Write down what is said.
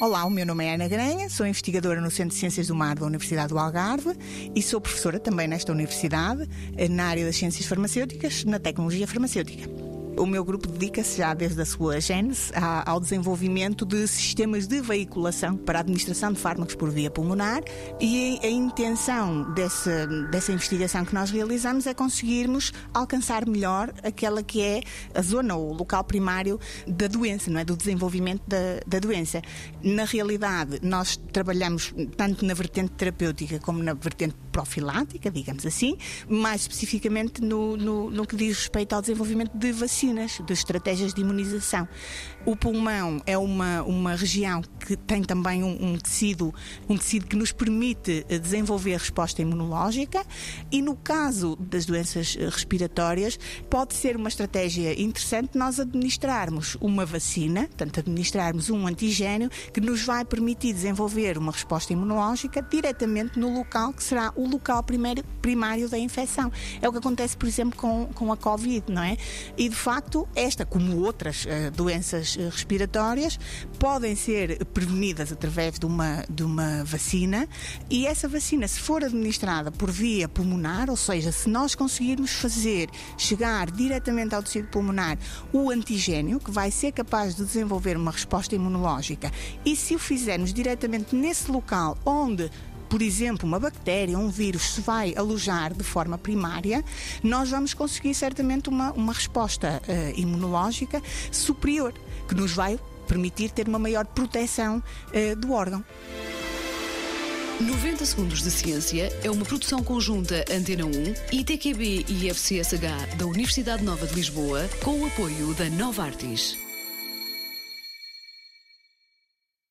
Olá, o meu nome é Ana Granha, sou investigadora no Centro de Ciências do Mar da Universidade do Algarve e sou professora também nesta universidade, na área das ciências farmacêuticas, na tecnologia farmacêutica. O meu grupo dedica-se já desde a sua gênese ao desenvolvimento de sistemas de veiculação para a administração de fármacos por via pulmonar e a intenção dessa, dessa investigação que nós realizamos é conseguirmos alcançar melhor aquela que é a zona ou o local primário da doença, não é? do desenvolvimento da, da doença. Na realidade, nós trabalhamos tanto na vertente terapêutica como na vertente profilática, digamos assim, mais especificamente no, no, no que diz respeito ao desenvolvimento de vacinas de estratégias de imunização. O pulmão é uma, uma região que tem também um, um tecido, um tecido que nos permite eh, desenvolver resposta imunológica e no caso das doenças eh, respiratórias pode ser uma estratégia interessante nós administrarmos uma vacina, portanto administrarmos um antigênio que nos vai permitir desenvolver uma resposta imunológica diretamente no local que será o local primeiro, primário da infecção. É o que acontece, por exemplo, com, com a Covid, não é? E de facto esta, como outras uh, doenças uh, respiratórias, podem ser prevenidas através de uma, de uma vacina e essa vacina, se for administrada por via pulmonar, ou seja, se nós conseguirmos fazer chegar diretamente ao tecido pulmonar o antigênio, que vai ser capaz de desenvolver uma resposta imunológica, e se o fizermos diretamente nesse local onde por exemplo, uma bactéria, um vírus se vai alojar de forma primária, nós vamos conseguir certamente uma, uma resposta uh, imunológica superior, que nos vai permitir ter uma maior proteção uh, do órgão. 90 Segundos de Ciência é uma produção conjunta Antena 1, ITQB e FCSH da Universidade Nova de Lisboa, com o apoio da Nova Artis.